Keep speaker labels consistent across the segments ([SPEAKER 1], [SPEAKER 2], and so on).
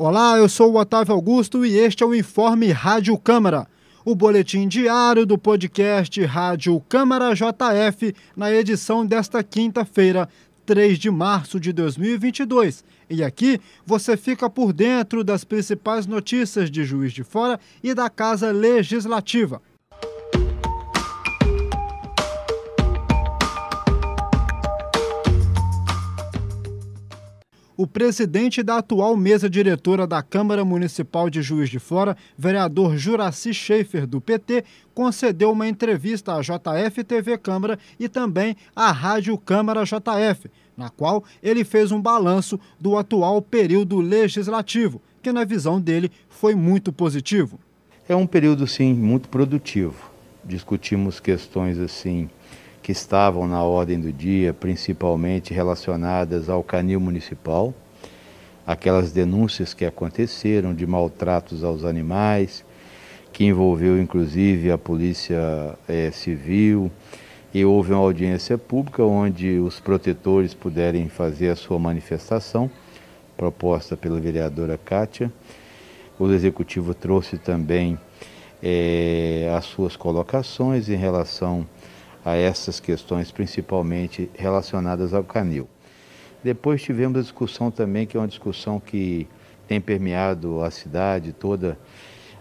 [SPEAKER 1] Olá, eu sou o Otávio Augusto e este é o Informe Rádio Câmara, o boletim diário do podcast Rádio Câmara JF, na edição desta quinta-feira, 3 de março de 2022. E aqui você fica por dentro das principais notícias de Juiz de Fora e da Casa Legislativa. O presidente da atual mesa diretora da Câmara Municipal de Juiz de Fora, vereador Juraci Schaefer, do PT, concedeu uma entrevista à JF TV Câmara e também à Rádio Câmara JF, na qual ele fez um balanço do atual período legislativo, que, na visão dele, foi muito positivo.
[SPEAKER 2] É um período, sim, muito produtivo. Discutimos questões assim que estavam na ordem do dia, principalmente relacionadas ao canil municipal, aquelas denúncias que aconteceram de maltratos aos animais, que envolveu inclusive a Polícia é, Civil, e houve uma audiência pública onde os protetores puderem fazer a sua manifestação, proposta pela vereadora Kátia. O Executivo trouxe também é, as suas colocações em relação a essas questões, principalmente relacionadas ao canil. Depois tivemos a discussão também, que é uma discussão que tem permeado a cidade, toda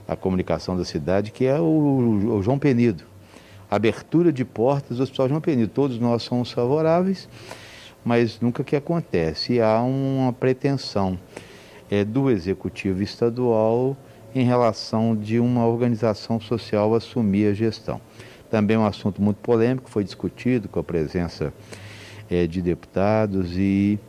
[SPEAKER 2] a comunicação da cidade, que é o, o João Penido. Abertura de portas do Hospital João Penido. Todos nós somos favoráveis, mas nunca que acontece. E há uma pretensão é, do Executivo Estadual em relação de uma organização social assumir a gestão. Também um assunto muito polêmico, foi discutido com a presença é, de deputados e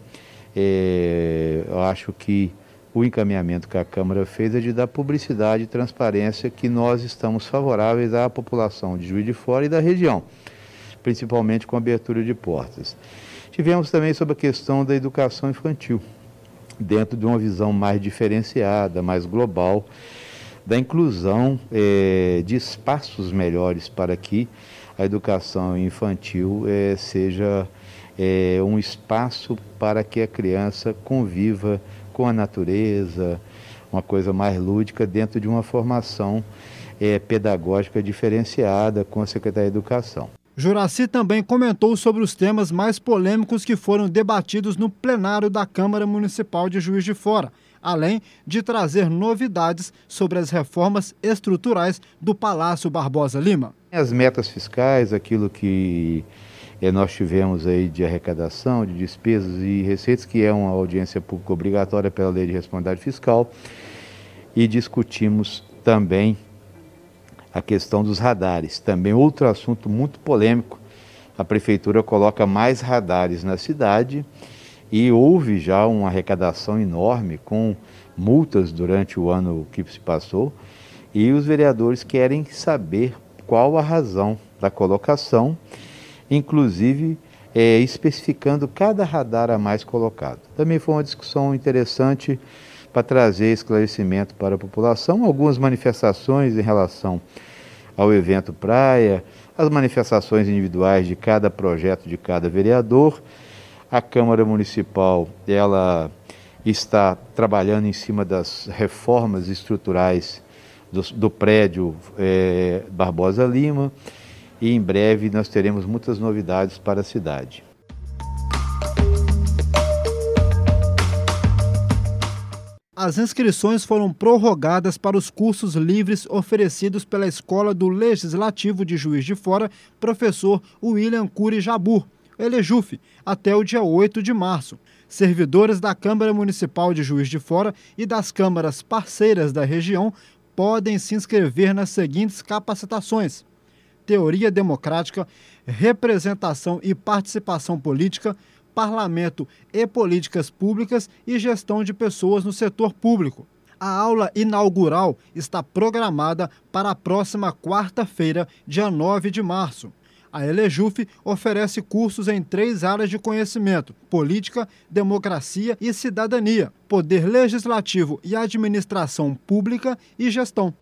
[SPEAKER 2] é, eu acho que o encaminhamento que a Câmara fez é de dar publicidade e transparência que nós estamos favoráveis à população de Juiz de Fora e da região, principalmente com abertura de portas. Tivemos também sobre a questão da educação infantil, dentro de uma visão mais diferenciada, mais global, da inclusão é, de espaços melhores para que a educação infantil é, seja é, um espaço para que a criança conviva com a natureza, uma coisa mais lúdica dentro de uma formação é, pedagógica diferenciada com a Secretaria de Educação.
[SPEAKER 1] Juraci também comentou sobre os temas mais polêmicos que foram debatidos no plenário da Câmara Municipal de Juiz de Fora além de trazer novidades sobre as reformas estruturais do Palácio Barbosa Lima.
[SPEAKER 2] As metas fiscais, aquilo que eh, nós tivemos aí de arrecadação, de despesas e receitas, que é uma audiência pública obrigatória pela Lei de Responsabilidade Fiscal, e discutimos também a questão dos radares, também outro assunto muito polêmico. A prefeitura coloca mais radares na cidade e houve já uma arrecadação enorme com multas durante o ano que se passou e os vereadores querem saber qual a razão da colocação, inclusive é, especificando cada radar a mais colocado. Também foi uma discussão interessante para trazer esclarecimento para a população, algumas manifestações em relação ao evento praia, as manifestações individuais de cada projeto de cada vereador a Câmara Municipal ela está trabalhando em cima das reformas estruturais do, do prédio é, Barbosa Lima e em breve nós teremos muitas novidades para a cidade.
[SPEAKER 1] As inscrições foram prorrogadas para os cursos livres oferecidos pela Escola do Legislativo de Juiz de Fora, professor William Cury Jabur, Elejuf, até o dia 8 de março. Servidores da Câmara Municipal de Juiz de Fora e das câmaras parceiras da região podem se inscrever nas seguintes capacitações: Teoria Democrática, Representação e Participação Política, Parlamento e Políticas Públicas e Gestão de Pessoas no Setor Público. A aula inaugural está programada para a próxima quarta-feira, dia 9 de março. A Elejuf oferece cursos em três áreas de conhecimento: política, democracia e cidadania, poder legislativo e administração pública e gestão.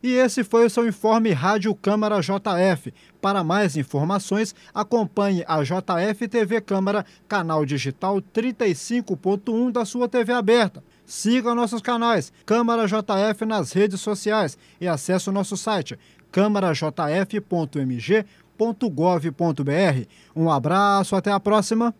[SPEAKER 1] E esse foi o seu informe Rádio Câmara JF. Para mais informações, acompanhe a JF TV Câmara, canal digital 35.1 da sua TV aberta. Siga nossos canais Câmara JF nas redes sociais e acesse o nosso site câmarajf.mg.gov.br. Um abraço, até a próxima.